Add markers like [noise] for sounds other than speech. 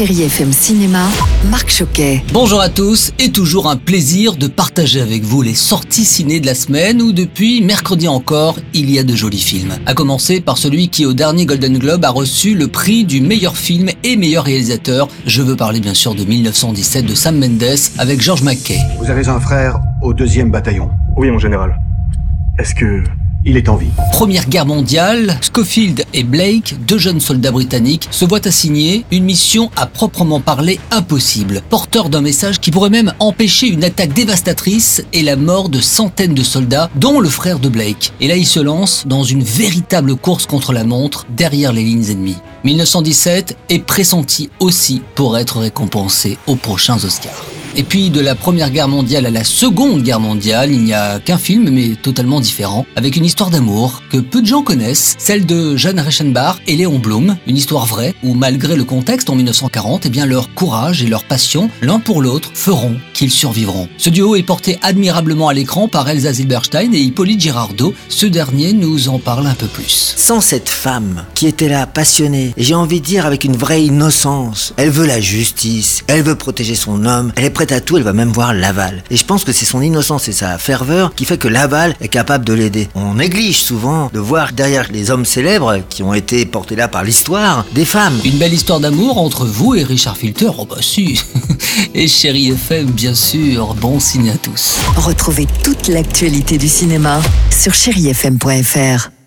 Chéri FM Cinéma, Marc Choquet. Bonjour à tous et toujours un plaisir de partager avec vous les sorties ciné de la semaine où depuis mercredi encore, il y a de jolis films. À commencer par celui qui au dernier Golden Globe a reçu le prix du meilleur film et meilleur réalisateur. Je veux parler bien sûr de 1917 de Sam Mendes avec George McKay. Vous avez un frère au deuxième bataillon. Oui, mon général. Est-ce que il est en vie. Première guerre mondiale, Schofield et Blake, deux jeunes soldats britanniques, se voient assigner une mission à proprement parler impossible, porteur d'un message qui pourrait même empêcher une attaque dévastatrice et la mort de centaines de soldats, dont le frère de Blake. Et là, ils se lancent dans une véritable course contre la montre derrière les lignes ennemies. 1917 est pressenti aussi pour être récompensé aux prochains Oscars. Et puis de la Première Guerre mondiale à la Seconde Guerre mondiale, il n'y a qu'un film mais totalement différent, avec une histoire d'amour que peu de gens connaissent, celle de Jeanne Reichenbach et Léon Blum, une histoire vraie où malgré le contexte en 1940, eh bien leur courage et leur passion l'un pour l'autre feront qu'ils survivront. Ce duo est porté admirablement à l'écran par Elsa Zilberstein et Hippolyte Girardot. Ce dernier nous en parle un peu plus. Sans cette femme qui était là passionnée, j'ai envie de dire avec une vraie innocence, elle veut la justice, elle veut protéger son homme, elle est prête à tout, elle va même voir Laval. Et je pense que c'est son innocence et sa ferveur qui fait que Laval est capable de l'aider. On néglige souvent de voir derrière les hommes célèbres qui ont été portés là par l'histoire, des femmes. Une belle histoire d'amour entre vous et Richard Filter, oh bah si. [laughs] et Chérie FM, bien sûr, bon signe à tous. Retrouvez toute l'actualité du cinéma sur chérifm.fr.